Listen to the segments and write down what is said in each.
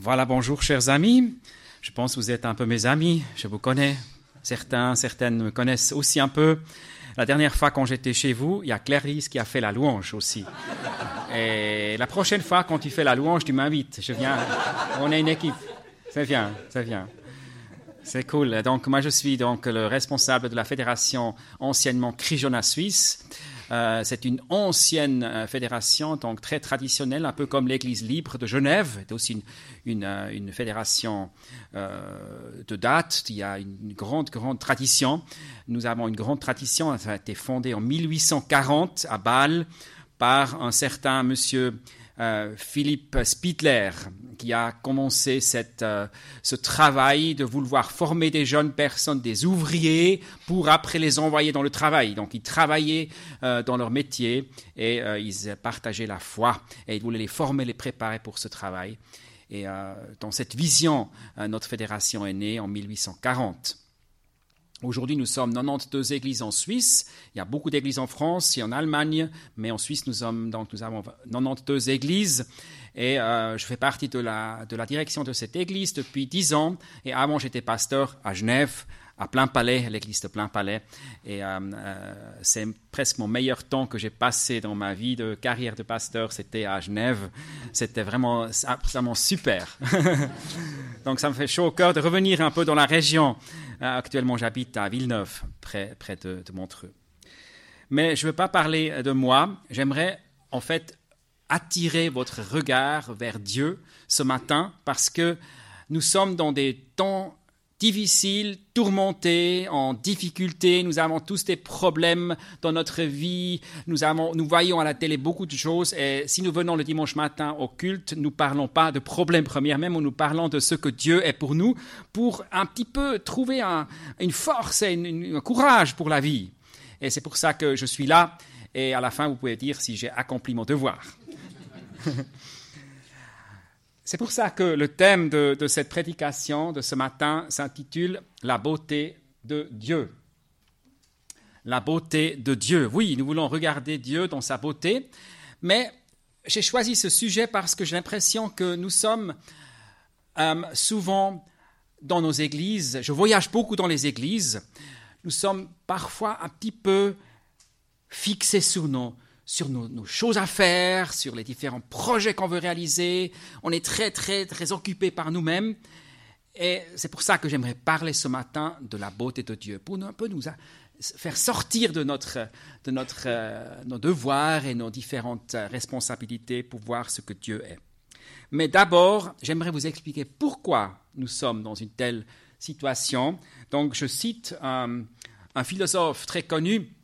Voilà, bonjour chers amis. Je pense que vous êtes un peu mes amis, je vous connais. Certains, certaines me connaissent aussi un peu. La dernière fois quand j'étais chez vous, il y a Clarisse qui a fait la louange aussi. Et la prochaine fois quand tu fais la louange, tu m'invites. Je viens. On est une équipe. Ça vient, ça vient. C'est cool. Donc moi je suis donc le responsable de la fédération anciennement Crijona Suisse. Euh, c'est une ancienne euh, fédération, donc très traditionnelle, un peu comme l'Église libre de Genève. C'est aussi une, euh, fédération de date. Il y a une grande, grande tradition. Nous avons une grande tradition. Ça a été fondé en 1840 à Bâle par un certain monsieur euh, Philippe Spittler, qui a commencé cette, euh, ce travail de vouloir former des jeunes personnes, des ouvriers, pour après les envoyer dans le travail. Donc ils travaillaient euh, dans leur métier et ils partageaient la foi et ils voulaient les former, les préparer pour ce travail. Et dans cette vision, notre fédération est née en 1840. Aujourd'hui, nous sommes 92 églises en Suisse. Il y a beaucoup d'églises en France et en Allemagne, mais en Suisse, nous, sommes, donc, nous avons 92 églises. Et euh, je fais partie de la, de la direction de cette église depuis 10 ans. Et avant, j'étais pasteur à Genève, à Plein Palais, l'église de Plein Palais. Et euh, euh, c'est presque mon meilleur temps que j'ai passé dans ma vie de carrière de pasteur, c'était à Genève. C'était vraiment absolument super. donc ça me fait chaud au cœur de revenir un peu dans la région. Euh, actuellement, j'habite à Villeneuve, près, près de, de Montreux. Mais je ne veux pas parler de moi. J'aimerais en fait attirer votre regard vers Dieu ce matin parce que nous sommes dans des temps difficiles, tourmentés, en difficulté. Nous avons tous des problèmes dans notre vie. Nous, avons, nous voyons à la télé beaucoup de choses. Et si nous venons le dimanche matin au culte, nous parlons pas de problèmes premièrement, nous parlons de ce que Dieu est pour nous, pour un petit peu trouver une force et un courage pour la vie. Et c'est pour ça que je suis là. Et à la fin, vous pouvez dire si j'ai accompli mon devoir. C'est pour ça que le thème de, cette prédication de ce matin s'intitule La beauté de Dieu. La beauté de Dieu. Oui, nous voulons regarder Dieu dans sa beauté, mais j'ai choisi ce sujet parce que j'ai l'impression que nous sommes euh, souvent dans nos églises, je voyage beaucoup dans les églises, nous sommes parfois un petit peu fixés sur nos, sur nos, choses à faire, sur les différents projets qu'on veut réaliser. On est très, très, très occupé par nous-mêmes. Et c'est pour ça que j'aimerais parler ce matin de la beauté de Dieu, pour un peu nous faire sortir de, notre, de notre, euh, nos devoirs et nos différentes responsabilités pour voir ce que Dieu est. Mais d'abord, j'aimerais vous expliquer pourquoi nous sommes dans une telle situation. Donc, je cite un, un philosophe très connu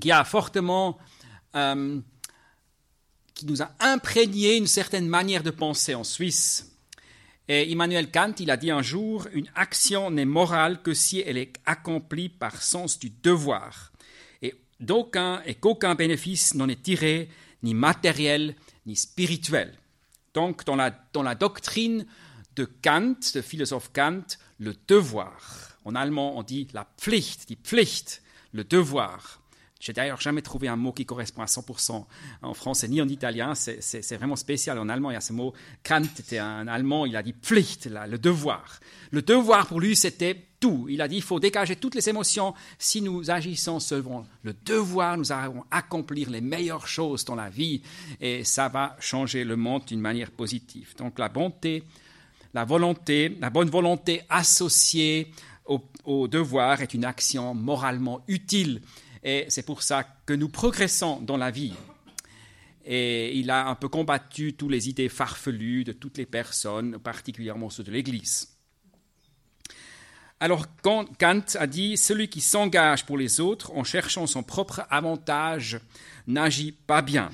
qui a fortement euh, qui nous a imprégné une certaine manière de penser en Suisse. Et Immanuel Kant, il a dit un jour, une action n'est morale que si elle est accomplie par sens du devoir, et d'aucun et qu'aucun bénéfice n'en est tiré, ni matériel, ni spirituel. Donc, dans la, dans la doctrine de Kant, de philosophe Kant, le devoir, en allemand on dit la Pflicht, die Pflicht, le devoir, j'ai d'ailleurs jamais trouvé un mot qui correspond à 100% en français ni en italien. C'est vraiment spécial. En allemand, il y a ce mot. Kant était un allemand, il a dit Pflicht, le devoir. Le devoir pour lui, c'était tout. Il a dit il faut dégager toutes les émotions. Si nous agissons selon le devoir, nous allons accomplir les meilleures choses dans la vie et ça va changer le monde d'une manière positive. Donc la bonté, la volonté, la bonne volonté associée au, au devoir est une action moralement utile et c'est pour ça que nous progressons dans la vie. Et il a un peu combattu toutes les idées farfelues de toutes les personnes, particulièrement ceux de l'Église. Alors Kant a dit, celui qui s'engage pour les autres en cherchant son propre avantage n'agit pas bien.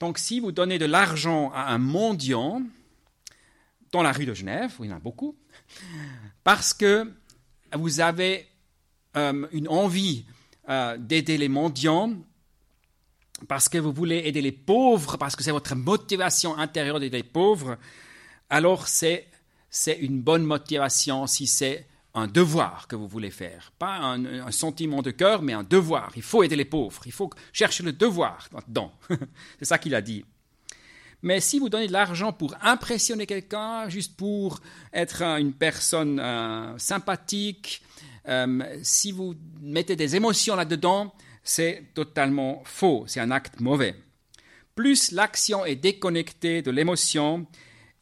Donc si vous donnez de l'argent à un mendiant dans la rue de Genève, où il y en a beaucoup, parce que vous avez euh, une envie euh, d'aider les mendiants, parce que vous voulez aider les pauvres, parce que c'est votre motivation intérieure d'aider les pauvres, alors c'est, c'est une bonne motivation si c'est un devoir que vous voulez faire. Pas un, sentiment de cœur, mais un devoir. Il faut aider les pauvres. Il faut chercher le devoir dedans. c'est ça qu'il a dit. Mais si vous donnez de l'argent pour impressionner quelqu'un, juste pour être une personne euh, sympathique, euh, si vous mettez des émotions là-dedans, c'est totalement faux, c'est un acte mauvais. Plus l'action est déconnectée de l'émotion,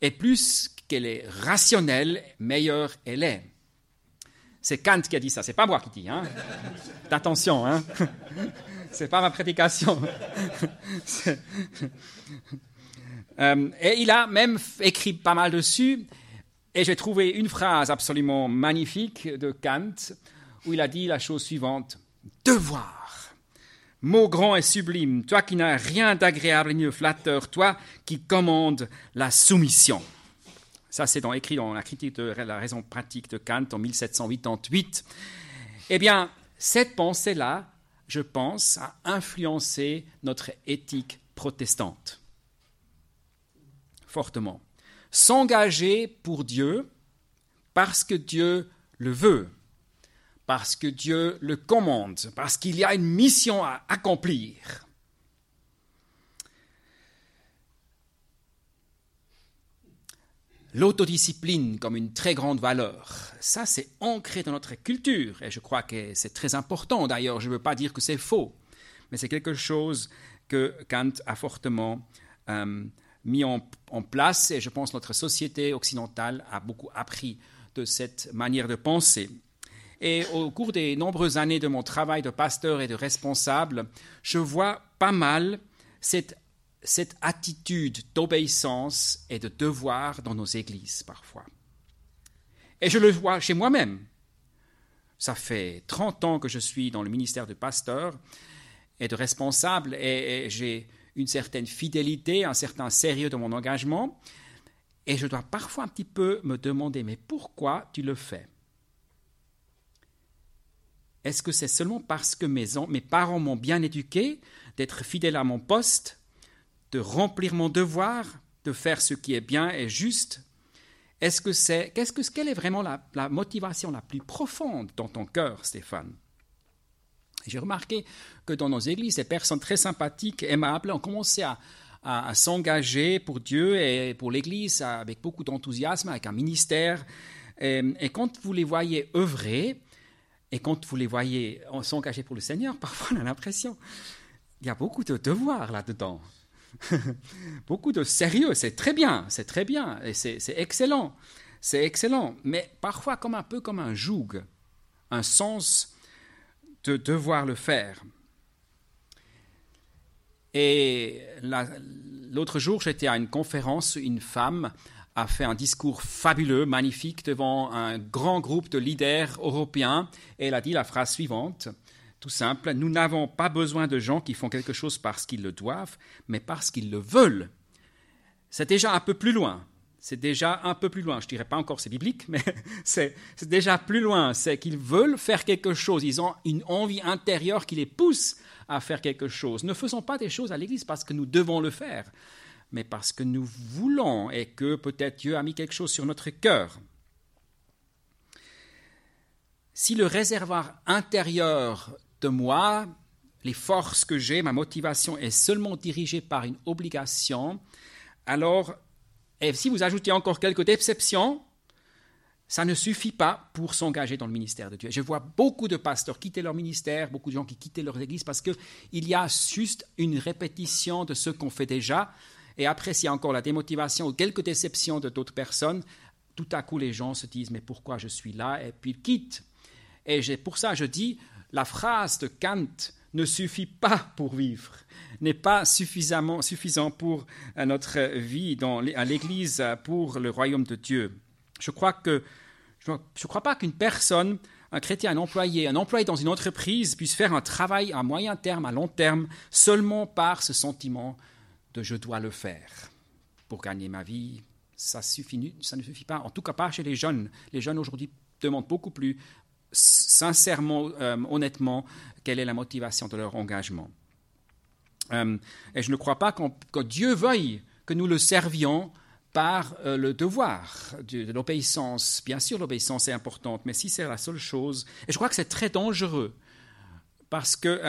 et plus qu'elle est rationnelle, meilleure elle est. C'est Kant qui a dit ça, c'est pas moi qui dis. Hein. Attention, hein. c'est pas ma prédication. Euh, et il a même écrit pas mal dessus. Et j'ai trouvé une phrase absolument magnifique de Kant où il a dit la chose suivante Devoir. Mot grand et sublime, toi qui n'as rien d'agréable ni de flatteur, toi qui commandes la soumission. Ça, c'est écrit dans la critique de la raison pratique de Kant en 1788. Eh bien, cette pensée-là, je pense, a influencé notre éthique protestante fortement. S'engager pour Dieu parce que Dieu le veut, parce que Dieu le commande, parce qu'il y a une mission à accomplir. L'autodiscipline comme une très grande valeur, ça c'est ancré dans notre culture et je crois que c'est très important. D'ailleurs, je ne veux pas dire que c'est faux, mais c'est quelque chose que Kant a fortement euh, mis en, place et je pense que notre société occidentale a beaucoup appris de cette manière de penser. Et au cours des nombreuses années de mon travail de pasteur et de responsable, je vois pas mal cette, cette attitude d'obéissance et de devoir dans nos églises parfois. Et je le vois chez moi-même. Ça fait 30 ans que je suis dans le ministère de pasteur et de responsable et j'ai une certaine fidélité, un certain sérieux dans mon engagement, et je dois parfois un petit peu me demander, mais pourquoi tu le fais? Est-ce que c'est seulement parce que mes, mes parents m'ont bien éduqué, d'être fidèle à mon poste, de remplir mon devoir, de faire ce qui est bien et juste? Est-ce que c'est, qu'est-ce que, quelle est vraiment la motivation la plus profonde dans ton cœur, Stéphane? J'ai remarqué que dans nos églises, des personnes très sympathiques, aimables, ont commencé à, s'engager pour Dieu et pour l'Église avec beaucoup d'enthousiasme, avec un ministère. Et, quand vous les voyez œuvrer, et quand vous les voyez s'engager pour le Seigneur, parfois on a l'impression qu'il y a beaucoup de devoirs là-dedans. beaucoup de sérieux, c'est très bien, c'est très bien, et c'est excellent, c'est excellent, mais parfois comme un peu comme un joug, un sens de devoir le faire. Et l'autre jour, j'étais à une conférence, une femme a fait un discours fabuleux, magnifique, devant un grand groupe de leaders européens, et elle a dit la phrase suivante, tout simple, nous n'avons pas besoin de gens qui font quelque chose parce qu'ils le doivent, mais parce qu'ils le veulent. C'est déjà un peu plus loin c'est déjà un peu plus loin. Je ne dirais pas encore c'est biblique, mais c'est déjà plus loin. C'est qu'ils veulent faire quelque chose. Ils ont une envie intérieure qui les pousse à faire quelque chose. Ne faisons pas des choses à l'Église parce que nous devons le faire, mais parce que nous voulons et que peut-être Dieu a mis quelque chose sur notre cœur. Si le réservoir intérieur de moi, les forces que j'ai, ma motivation est seulement dirigée par une obligation, alors et si vous ajoutez encore quelques déceptions, ça ne suffit pas pour s'engager dans le ministère de Dieu. Je vois beaucoup de pasteurs quitter leur ministère, beaucoup de gens qui quittent leur église parce qu'il y a juste une répétition de ce qu'on fait déjà. Et après, s'il y a encore la démotivation ou quelques déceptions de d'autres personnes, tout à coup, les gens se disent Mais pourquoi je suis là? Et puis ils quittent. Et pour ça, je dis la phrase de Kant ne suffit pas pour vivre n'est pas suffisamment suffisant pour euh, notre vie dans, à l'Église, euh, pour le royaume de Dieu. Je crois que je ne crois pas qu'une personne, un chrétien, un employé, un employé dans une entreprise puisse faire un travail à moyen terme, à long terme, seulement par ce sentiment de je dois le faire pour gagner ma vie. Ça, ça ne suffit pas, en tout cas pas chez les jeunes. Les jeunes aujourd'hui demandent beaucoup plus sincèrement, euh, honnêtement, quelle est la motivation de leur engagement. Euh, et je ne crois pas que Dieu veuille que nous le servions par euh, le devoir de, l'obéissance. Bien sûr, l'obéissance est importante, mais si c'est la seule chose, et je crois que c'est très dangereux, parce que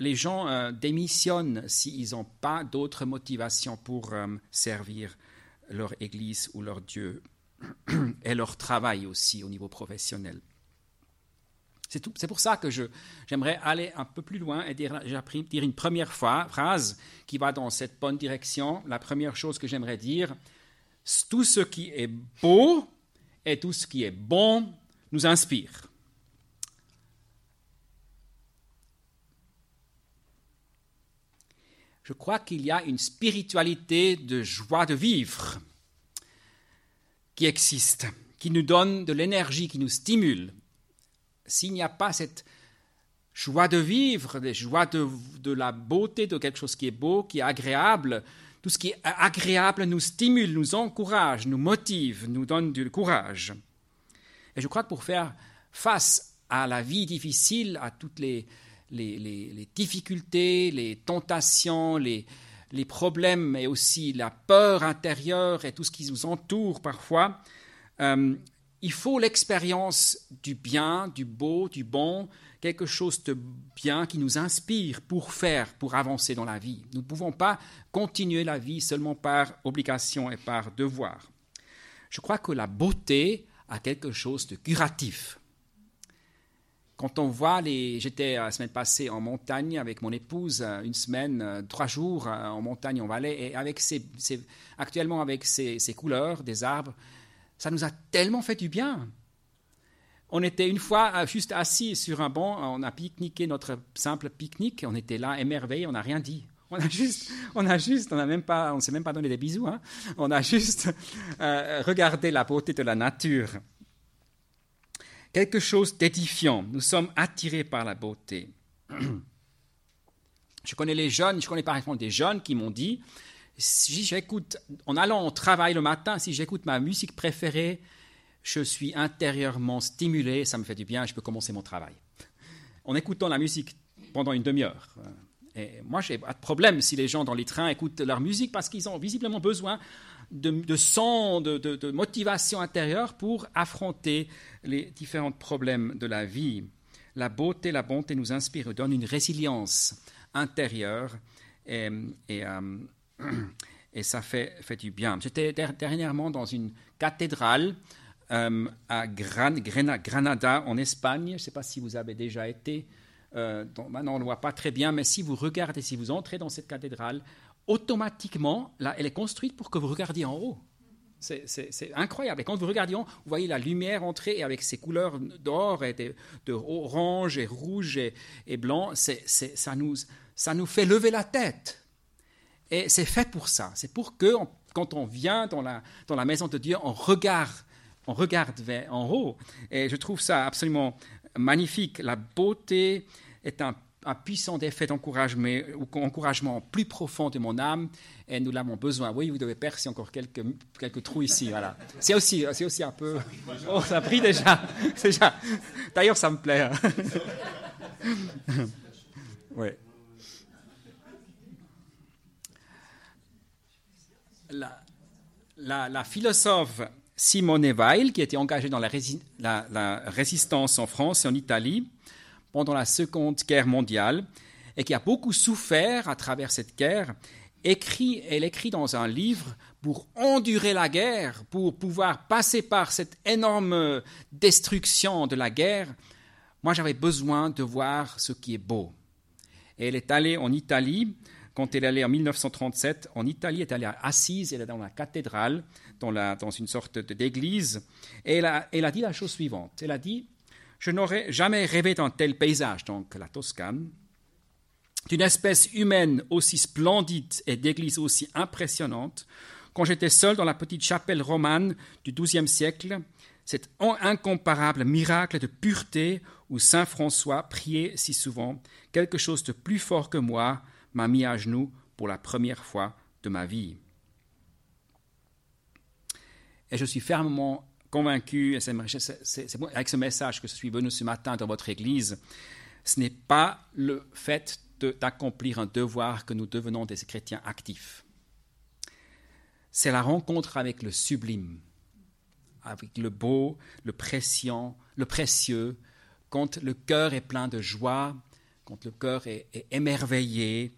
les gens démissionnent s'ils n'ont pas d'autres motivations pour servir leur Église ou leur Dieu et leur travail aussi au niveau professionnel. C'est pour ça que j'aimerais aller un peu plus loin et dire, dire une première fois, phrase qui va dans cette bonne direction. La première chose que j'aimerais dire, tout ce qui est beau et tout ce qui est bon nous inspire. je crois qu'il y a une spiritualité de joie de vivre qui existe, qui nous donne de l'énergie, qui nous stimule. S'il n'y a pas cette joie de vivre, la joie de, la beauté de quelque chose qui est beau, qui est agréable, tout ce qui est agréable nous stimule, nous encourage, nous motive, nous donne du courage. Et je crois que pour faire face à la vie difficile, à toutes les, les, difficultés, les tentations, les, problèmes et aussi la peur intérieure et tout ce qui nous entoure parfois, euh, il faut l'expérience du bien, du beau, du bon, quelque chose de bien qui nous inspire pour faire, pour avancer dans la vie. Nous ne pouvons pas continuer la vie seulement par obligation et par devoir. Je crois que la beauté a quelque chose de curatif. Quand on voit les. J'étais la semaine passée en montagne avec mon épouse, une semaine, trois jours euh, en montagne, en vallée, et avec actuellement avec ces, couleurs des arbres, ça nous a tellement fait du bien. On était une fois juste assis sur un banc, on a pique-niqué notre simple pique-nique, on était là émerveillés, on n'a rien dit. On a juste, on a juste, on même pas, on s'est même pas donné des bisous. Hein. On a juste regardé la beauté de la nature quelque chose d'édifiant. Nous sommes attirés par la beauté. Je connais les jeunes, je connais par exemple des jeunes qui m'ont dit, si j'écoute, en allant au travail le matin, si j'écoute ma musique préférée, je suis intérieurement stimulé, ça me fait du bien, je peux commencer mon travail. En écoutant la musique pendant une demi-heure. Et moi, j'ai pas de problème si les gens dans les trains écoutent leur musique parce qu'ils ont visiblement besoin de, de son, de, motivation intérieure pour affronter les différents problèmes de la vie. La beauté, la bonté nous inspire, donne une résilience intérieure et, euh, et, ça fait, fait, du bien. J'étais dernièrement dans une cathédrale euh, à Granada, en Espagne. Je ne sais pas si vous avez déjà été. Euh, maintenant, on ne voit pas très bien, mais si vous regardez, si vous entrez dans cette cathédrale, automatiquement, là, elle est construite pour que vous regardiez en haut. C'est incroyable. Et quand vous regardez, vous voyez la lumière entrer et avec ses couleurs d'or et de, orange et rouge et, blanc, ça, nous, ça nous fait lever la tête. Et c'est fait pour ça. C'est pour que quand on vient dans la, dans la maison de Dieu, on regarde, on regarde vers en haut. Et je trouve ça absolument magnifique. La beauté est un un puissant effet d'encouragement plus profond de mon âme et nous l'avons besoin. Oui, vous devez percer encore quelques, quelques trous ici. Voilà. C'est aussi, c'est aussi un peu. Oh, ça a pris déjà. déjà. D'ailleurs, ça me plaît. Hein. oui. La, philosophe Simone Weil, qui était engagée dans la, la résistance en France et en Italie, pendant la Seconde Guerre mondiale et qui a beaucoup souffert à travers cette guerre, écrit, elle écrit dans un livre pour endurer la guerre, pour pouvoir passer par cette énorme destruction de la guerre. Moi, j'avais besoin de voir ce qui est beau. Et elle est allée en Italie, quand elle est allée en 1937, en Italie, elle est allée assise, elle est dans la cathédrale, dans une sorte d'église, et elle a, elle a dit la chose suivante. Elle a dit, je n'aurais jamais rêvé d'un tel paysage, donc la Toscane, d'une espèce humaine aussi splendide et d'église aussi impressionnante, quand j'étais seul dans la petite chapelle romane du XIIe siècle, cet incomparable miracle de pureté où Saint François priait si souvent, quelque chose de plus fort que moi m'a mis à genoux pour la première fois de ma vie. Et je suis fermement convaincu, et c'est avec ce message que je suis venu ce matin dans votre Église, ce n'est pas le fait d'accomplir un devoir que nous devenons des chrétiens actifs. C'est la rencontre avec le sublime, avec le beau, le précieux, le précieux, quand le cœur est plein de joie, quand le cœur est, émerveillé,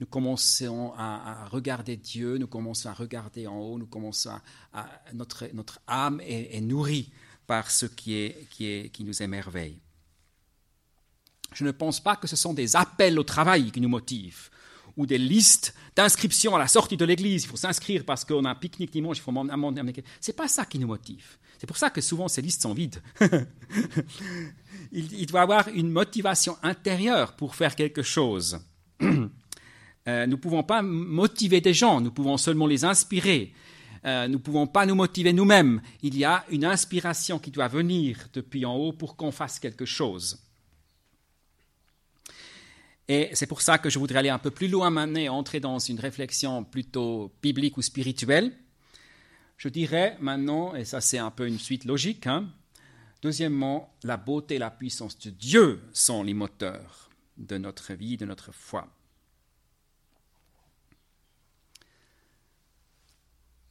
nous commençons à, regarder Dieu, nous commençons à regarder en haut, nous commençons à, notre, notre âme est, nourrie par ce qui, est, qui, est, qui nous émerveille. Je ne pense pas que ce sont des appels au travail qui nous motivent ou des listes d'inscription à la sortie de l'église. Il faut s'inscrire parce qu'on a un pique-nique dimanche, il faut C'est pas ça qui nous motive. C'est pour ça que souvent ces listes sont vides. il, doit y avoir une motivation intérieure pour faire quelque chose. Euh, nous ne pouvons pas motiver des gens, nous pouvons seulement les inspirer. Euh, nous ne pouvons pas nous motiver nous-mêmes. Il y a une inspiration qui doit venir depuis en haut pour qu'on fasse quelque chose. Et c'est pour ça que je voudrais aller un peu plus loin maintenant et entrer dans une réflexion plutôt biblique ou spirituelle. Je dirais maintenant, et ça c'est un peu une suite logique, hein, deuxièmement, la beauté et la puissance de Dieu sont les moteurs de notre vie, de notre foi.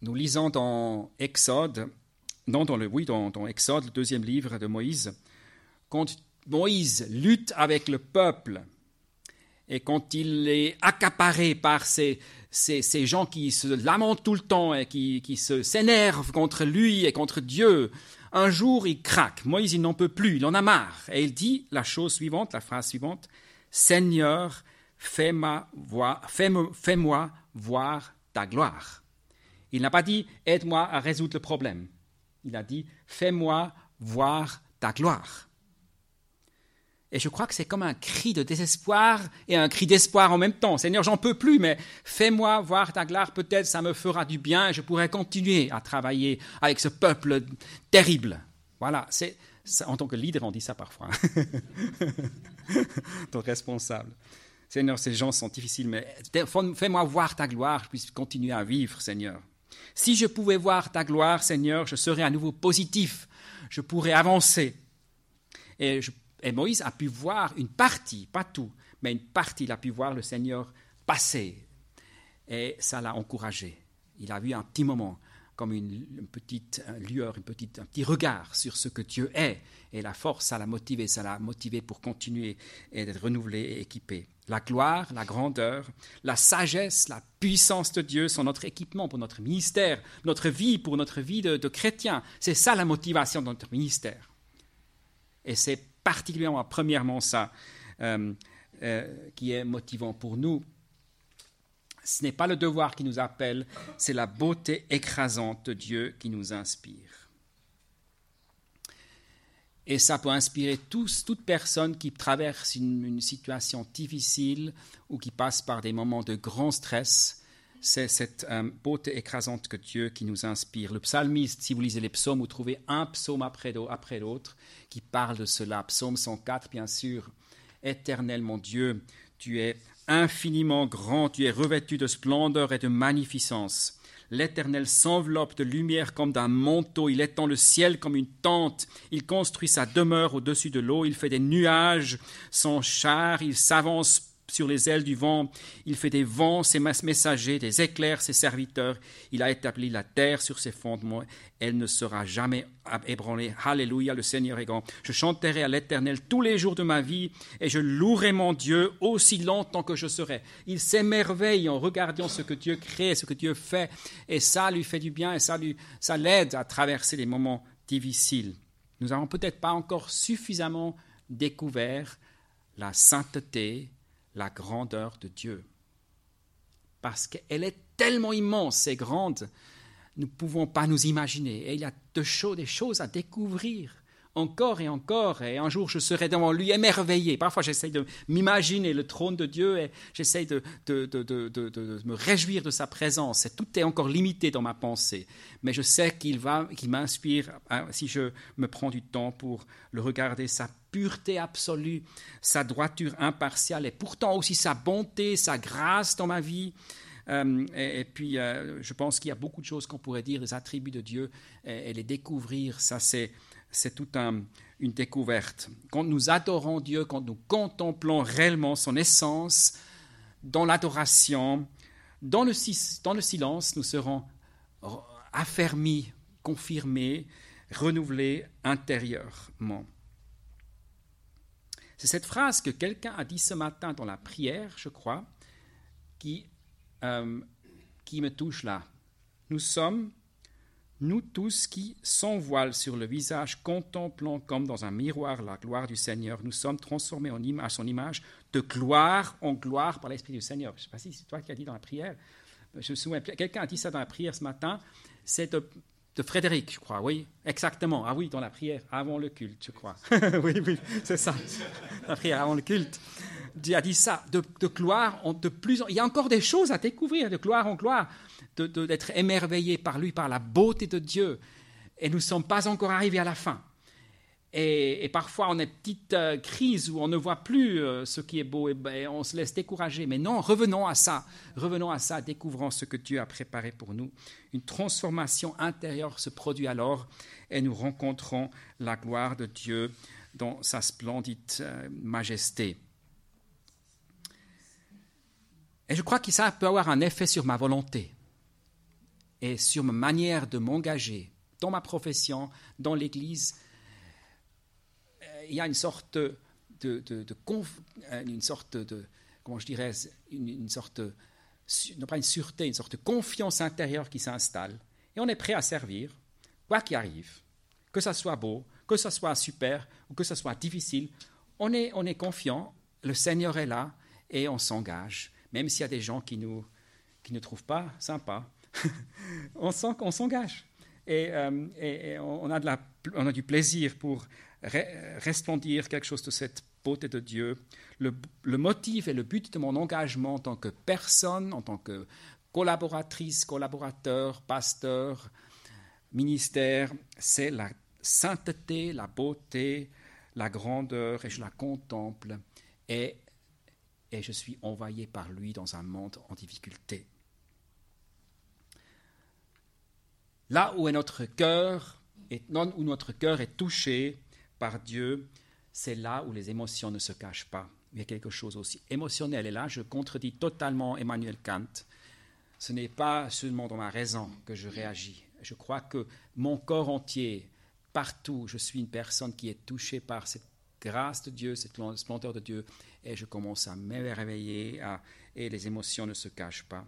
Nous lisons dans Exode, non, dans le, oui, dans, Exode, le deuxième livre de Moïse, quand Moïse lutte avec le peuple et quand il est accaparé par ces, gens qui se lamentent tout le temps et qui, qui s'énervent contre lui et contre Dieu, un jour il craque. Moïse, il n'en peut plus, il en a marre. Et il dit la chose suivante, la phrase suivante Seigneur, fais-moi voir, fais voir ta gloire. Il n'a pas dit aide-moi à résoudre le problème. Il a dit fais-moi voir ta gloire. Et je crois que c'est comme un cri de désespoir et un cri d'espoir en même temps. Seigneur, j'en peux plus, mais fais-moi voir ta gloire, peut-être ça me fera du bien et je pourrai continuer à travailler avec ce peuple terrible. Voilà, c'est en tant que leader, on dit ça parfois. ton responsable. Seigneur, ces gens sont difficiles, mais fais-moi voir ta gloire, je puisse continuer à vivre, Seigneur. Si je pouvais voir ta gloire, Seigneur, je serais à nouveau positif, je pourrais avancer. Et, Moïse a pu voir une partie, pas tout, mais une partie, il a pu voir le Seigneur passer. Et ça l'a encouragé. Il a vu un petit moment, comme une, petite lueur, une petite, un petit regard sur ce que Dieu est. Et la force, ça l'a motivé, ça l'a motivé pour continuer et d'être renouvelé et équipé. La gloire, la grandeur, la sagesse, la puissance de Dieu sont notre équipement pour notre ministère, notre vie, pour notre vie de, chrétien. C'est ça la motivation de notre ministère. Et c'est particulièrement, premièrement, ça euh, euh, qui est motivant pour nous. Ce n'est pas le devoir qui nous appelle, c'est la beauté écrasante de Dieu qui nous inspire. Et ça peut inspirer tous, toute personne qui traverse une, situation difficile ou qui passe par des moments de grand stress. C'est cette euh, beauté écrasante que Dieu qui nous inspire. Le psalmiste, si vous lisez les psaumes, vous trouvez un psaume après l'autre qui parle de cela. Psaume 104, bien sûr. Éternel mon Dieu, tu es infiniment grand, tu es revêtu de splendeur et de magnificence. L'Éternel s'enveloppe de lumière comme d'un manteau, il étend le ciel comme une tente, il construit sa demeure au-dessus de l'eau, il fait des nuages, son char, il s'avance sur les ailes du vent. Il fait des vents ses messagers, des éclairs ses serviteurs. Il a établi la terre sur ses fondements. Elle ne sera jamais ébranlée. Alléluia, le Seigneur est grand. Je chanterai à l'Éternel tous les jours de ma vie et je louerai mon Dieu aussi longtemps que je serai. Il s'émerveille en regardant ce que Dieu crée, ce que Dieu fait. Et ça lui fait du bien et ça, lui, ça l'aide à traverser les moments difficiles. Nous n'avons peut-être pas encore suffisamment découvert la sainteté la grandeur de Dieu. Parce qu'elle est tellement immense et grande, nous ne pouvons pas nous imaginer. Et il y a de des choses à découvrir encore et encore, et un jour je serai devant lui émerveillé. Parfois j'essaie de m'imaginer le trône de Dieu et j'essaie de, me réjouir de sa présence. Et tout est encore limité dans ma pensée. Mais je sais qu'il va, qu'il m'inspire hein, si je me prends du temps pour le regarder, sa pureté absolue, sa droiture impartiale et pourtant aussi sa bonté, sa grâce dans ma vie. Euh, et, puis, euh, je pense qu'il y a beaucoup de choses qu'on pourrait dire, des attributs de Dieu, et les découvrir, ça c'est c'est toute une découverte. Quand nous adorons Dieu, quand nous contemplons réellement son essence, dans l'adoration, dans le, dans le silence, nous serons affermis, confirmés, renouvelés intérieurement. C'est cette phrase que quelqu'un a dit ce matin dans la prière, je crois, qui, euh, qui me touche là. Nous sommes, nous tous qui, sans voile sur le visage, contemplant comme dans un miroir la gloire du Seigneur, nous sommes transformés en image, à son image, de gloire en gloire par l'Esprit du Seigneur. Je ne sais pas si c'est toi qui as dit dans la prière. Je me souviens, quelqu'un a dit ça dans la prière ce matin. C'est de, Frédéric, je crois, oui, exactement. Ah oui, dans la prière avant le culte, je crois. oui, oui, c'est ça. La prière avant le culte. A dit ça, de, gloire, en, de plus, il y a encore des choses à découvrir, de gloire en gloire, d'être émerveillé par lui, par la beauté de Dieu. Et nous ne sommes pas encore arrivés à la fin. Et, parfois, on a une petite euh, crise où on ne voit plus euh, ce qui est beau et, on se laisse décourager. Mais non, revenons à ça. Revenons à ça, découvrons ce que Dieu a préparé pour nous. Une transformation intérieure se produit alors et nous rencontrons la gloire de Dieu dans sa splendide euh, majesté. Et je crois que ça peut avoir un effet sur ma volonté et sur ma manière de m'engager dans ma profession, dans l'Église il y a une sorte de, euh, une sorte de, comment je dirais, une, sorte, une sûreté, une sorte de confiance intérieure qui s'installe. Et on est prêt à servir, quoi qu'il arrive, que ça soit beau, que ça soit super ou que ça soit difficile. On est, on est confiant, le Seigneur est là et on s'engage, même s'il y a des gens qui nous qui ne trouvent pas sympa. on sent qu'on s'engage. Et, euh, et, on, a de la, on a du plaisir pour resplendir quelque chose de cette beauté de Dieu. Le, motif et le but de mon engagement en tant que personne, en tant que collaboratrice, collaborateur, pasteur, ministère, c'est la sainteté, la beauté, la grandeur, et je la contemple, et, et je suis envoyé par lui dans un monde en difficulté. Là où est notre cœur, et non où notre cœur est touché, par Dieu, c'est là où les émotions ne se cachent pas. Il y a quelque chose aussi émotionnel. Et là, je contredis totalement Emmanuel Kant. Ce n'est pas seulement dans ma raison que je réagis. Je crois que mon corps entier, partout, je suis une personne qui est touchée par cette grâce de Dieu, cette splendeur de Dieu, et je commence à m'éveiller, et les émotions ne se cachent pas.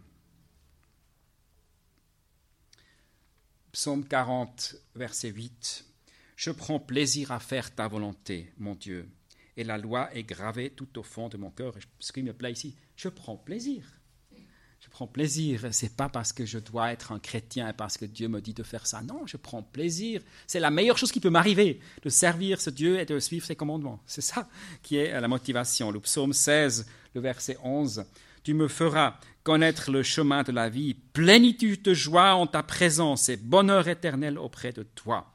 Psaume 40, verset 8. Je prends plaisir à faire ta volonté, mon Dieu, et la loi est gravée tout au fond de mon cœur. Ce qui me plaît ici, je prends plaisir. Prends plaisir. C'est pas parce que je dois être un chrétien et parce que Dieu me dit de faire ça. Non, je prends plaisir. C'est la meilleure chose qui peut m'arriver, de servir ce Dieu et de suivre ses commandements. C'est ça qui est la motivation. Le psaume 16, le verset 11. Tu me feras connaître le chemin de la vie, plénitude de joie en ta présence et bonheur éternel auprès de toi.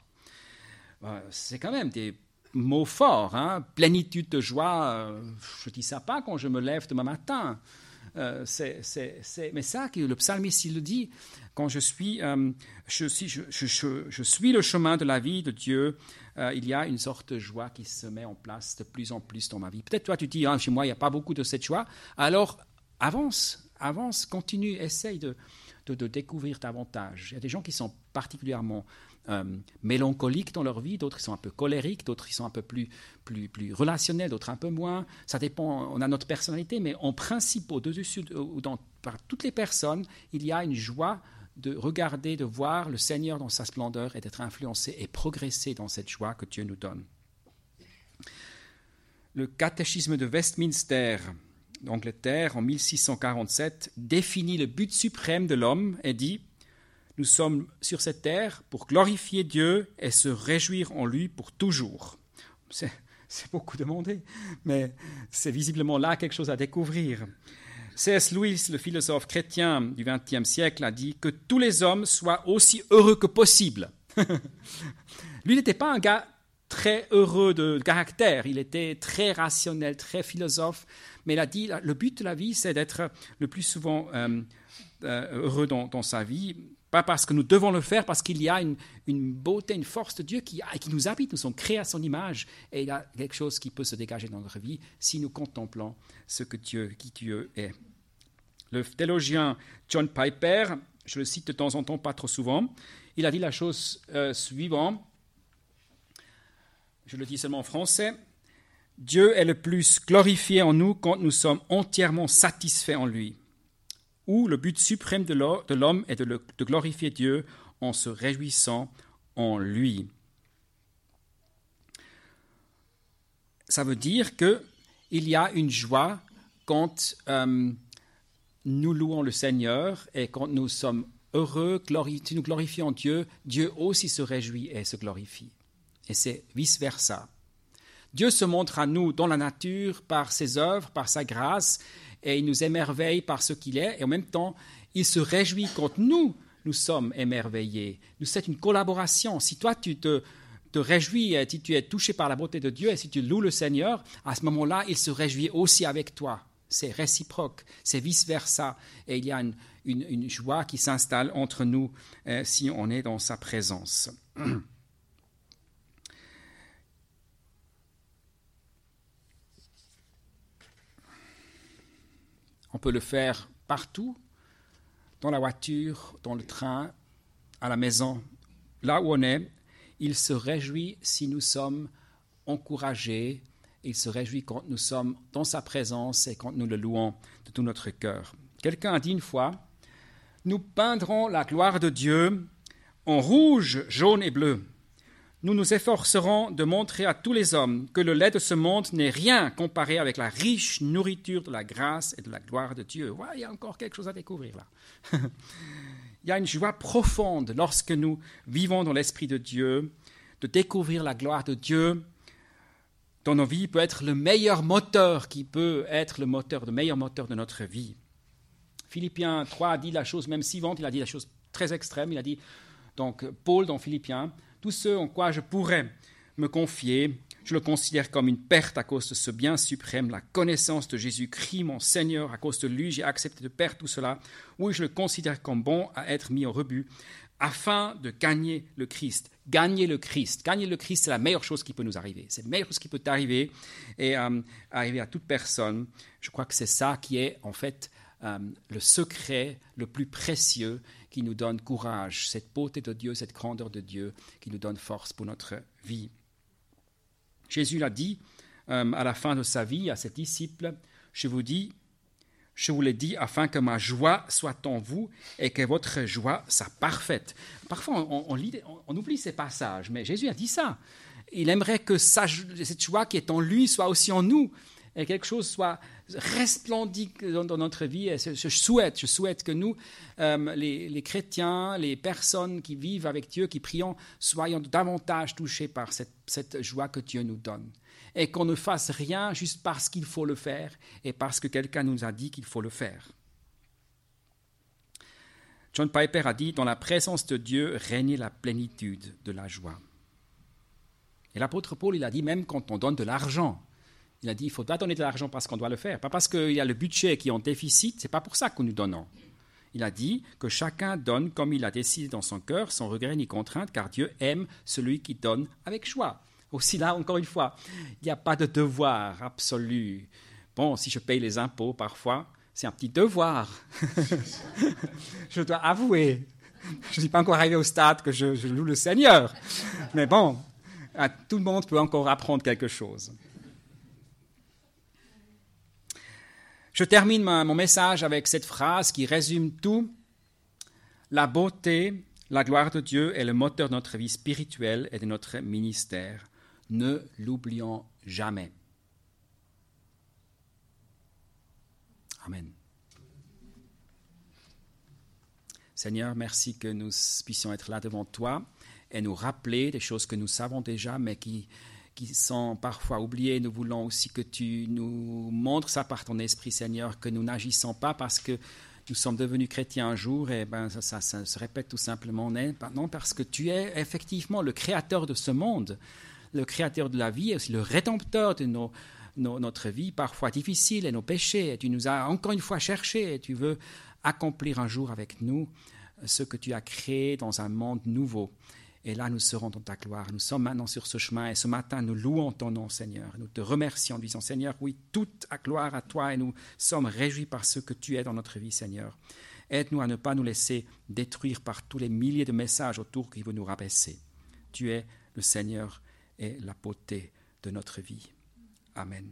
Bah, c'est quand même des mots forts, hein. plénitude de joie. Euh, je dis ça pas quand je me lève demain matin. Euh, c'est, mais ça le psalmiste il le dit quand je suis, euh, je, suis je, suis le chemin de la vie de Dieu. il y a une sorte de joie qui se met en place de plus en plus dans ma vie. Peut-être toi tu dis hein, chez moi il n'y a pas beaucoup de cette joie. Alors avance, avance, continue, essaye de, de découvrir davantage. Il y a des gens qui sont particulièrement euh, mélancoliques dans leur vie, d'autres sont un peu colériques, d'autres sont un peu plus, plus, plus relationnels, d'autres un peu moins. Ça dépend, on a notre personnalité, mais en principe, au-dessus ou dans, par toutes les personnes, il y a une joie de regarder, de voir le Seigneur dans sa splendeur et d'être influencé et progresser dans cette joie que Dieu nous donne. Le catéchisme de Westminster d'Angleterre en 1647 définit le but suprême de l'homme et dit nous sommes sur cette terre pour glorifier Dieu et se réjouir en lui pour toujours. C'est, beaucoup demandé, mais c'est visiblement là quelque chose à découvrir. C.S. Lewis, le philosophe chrétien du XXe siècle, a dit que tous les hommes soient aussi heureux que possible. Lui n'était pas un gars très heureux de caractère, il était très rationnel, très philosophe, mais il a dit le but de la vie, c'est d'être le plus souvent euh, euh, heureux dans, sa vie, pas parce que nous devons le faire, parce qu'il y a une, beauté, une force de Dieu qui, nous habite, nous sommes créés à son image, et il y a quelque chose qui peut se dégager dans notre vie si nous contemplons ce que Dieu, qui Dieu est. Le théologien John Piper, je le cite de temps en temps, pas trop souvent, il a dit la chose euh, suivante, je le dis seulement en français, Dieu est le plus glorifié en nous quand nous sommes entièrement satisfaits en lui. Ou le but suprême de l'homme est de, de glorifier Dieu en se réjouissant en lui. Ça veut dire que il y a une joie quand euh, nous louons le Seigneur et quand nous sommes heureux, nous glorifions Dieu, Dieu aussi se réjouit et se glorifie. Et c'est vice-versa. Dieu se montre à nous dans la nature par ses œuvres, par sa grâce, et il nous émerveille par ce qu'il est, et en même temps, il se réjouit quand nous, nous sommes émerveillés. C'est une collaboration. Si toi, tu te, te réjouis, si tu es touché par la beauté de Dieu, et si tu loues le Seigneur, à ce moment-là, il se réjouit aussi avec toi. C'est réciproque, c'est vice-versa. Et il y a une, joie qui s'installe entre nous euh, si on est dans sa présence. On peut le faire partout, dans la voiture, dans le train, à la maison, là où on est. Il se réjouit si nous sommes encouragés. Il se réjouit quand nous sommes dans sa présence et quand nous le louons de tout notre cœur. Quelqu'un a dit une fois, nous peindrons la gloire de Dieu en rouge, jaune et bleu nous nous efforcerons de montrer à tous les hommes que le lait de ce monde n'est rien comparé avec la riche nourriture de la grâce et de la gloire de Dieu. il y a encore quelque chose à découvrir là. il y a une joie profonde lorsque nous vivons dans l'Esprit de Dieu, de découvrir la gloire de Dieu dans nos vies peut être le meilleur moteur qui peut être le moteur, le meilleur moteur de notre vie. Philippiens 3 a dit la chose même suivante, il a dit la chose très extrême, il a dit, donc Paul dans Philippiens, tout ce en quoi je pourrais me confier, je le considère comme une perte à cause de ce bien suprême, la connaissance de Jésus-Christ, mon Seigneur. À cause de lui, j'ai accepté de perdre tout cela. Oui, je le considère comme bon à être mis au rebut, afin de gagner le Christ. Gagner le Christ. Gagner le Christ, c'est la meilleure chose qui peut nous arriver. C'est la meilleure chose qui peut t'arriver et euh, arriver à toute personne. Je crois que c'est ça qui est en fait euh, le secret le plus précieux qui nous donne courage, cette beauté de Dieu, cette grandeur de Dieu qui nous donne force pour notre vie. Jésus l'a dit euh, à la fin de sa vie à ses disciples, je vous dis, je vous l'ai dit afin que ma joie soit en vous et que votre joie soit parfaite. Parfois, on oublie ces passages, mais Jésus a dit ça. Il aimerait que cette joie qui est en lui soit aussi en nous et quelque chose soit resplendit dans, notre vie. Et je, souhaite, je souhaite que nous, euh, les, chrétiens, les personnes qui vivent avec Dieu, qui prions, soyons davantage touchés par cette, cette joie que Dieu nous donne. Et qu'on ne fasse rien juste parce qu'il faut le faire et parce que quelqu'un nous a dit qu'il faut le faire. John Piper a dit, dans la présence de Dieu régnait la plénitude de la joie. Et l'apôtre Paul, il a dit, même quand on donne de l'argent, il a dit, il faut pas donner de l'argent parce qu'on doit le faire, pas parce qu'il y a le budget qui est en déficit, c'est pas pour ça que nous donnons. Il a dit que chacun donne comme il a décidé dans son cœur, sans regret ni contrainte, car Dieu aime celui qui donne avec choix. Aussi là, encore une fois, il n'y a pas de devoir absolu. Bon, si je paye les impôts parfois, c'est un petit devoir. je dois avouer. Je ne suis pas encore arrivé au stade que je, je loue le Seigneur. Mais bon, tout le monde peut encore apprendre quelque chose. Je termine mon message avec cette phrase qui résume tout. La beauté, la gloire de Dieu est le moteur de notre vie spirituelle et de notre ministère. Ne l'oublions jamais. Amen. Seigneur, merci que nous puissions être là devant toi et nous rappeler des choses que nous savons déjà, mais qui qui sont parfois oubliés. Nous voulons aussi que tu nous montres ça par ton Esprit, Seigneur, que nous n'agissons pas parce que nous sommes devenus chrétiens un jour et ben ça, se répète tout simplement. Non, parce que tu es effectivement le créateur de ce monde, le créateur de la vie et aussi le rédempteur de notre vie parfois difficile et nos péchés. Et tu nous as encore une fois cherché et tu veux accomplir un jour avec nous ce que tu as créé dans un monde nouveau. Et là, nous serons dans ta gloire. Nous sommes maintenant sur ce chemin et ce matin, nous louons ton nom, Seigneur. Nous te remercions en disant, Seigneur, oui, toute la gloire à toi et nous sommes réjouis par ce que tu es dans notre vie, Seigneur. Aide-nous à ne pas nous laisser détruire par tous les milliers de messages autour qui veulent nous rabaisser. Tu es le Seigneur et la beauté de notre vie. Amen.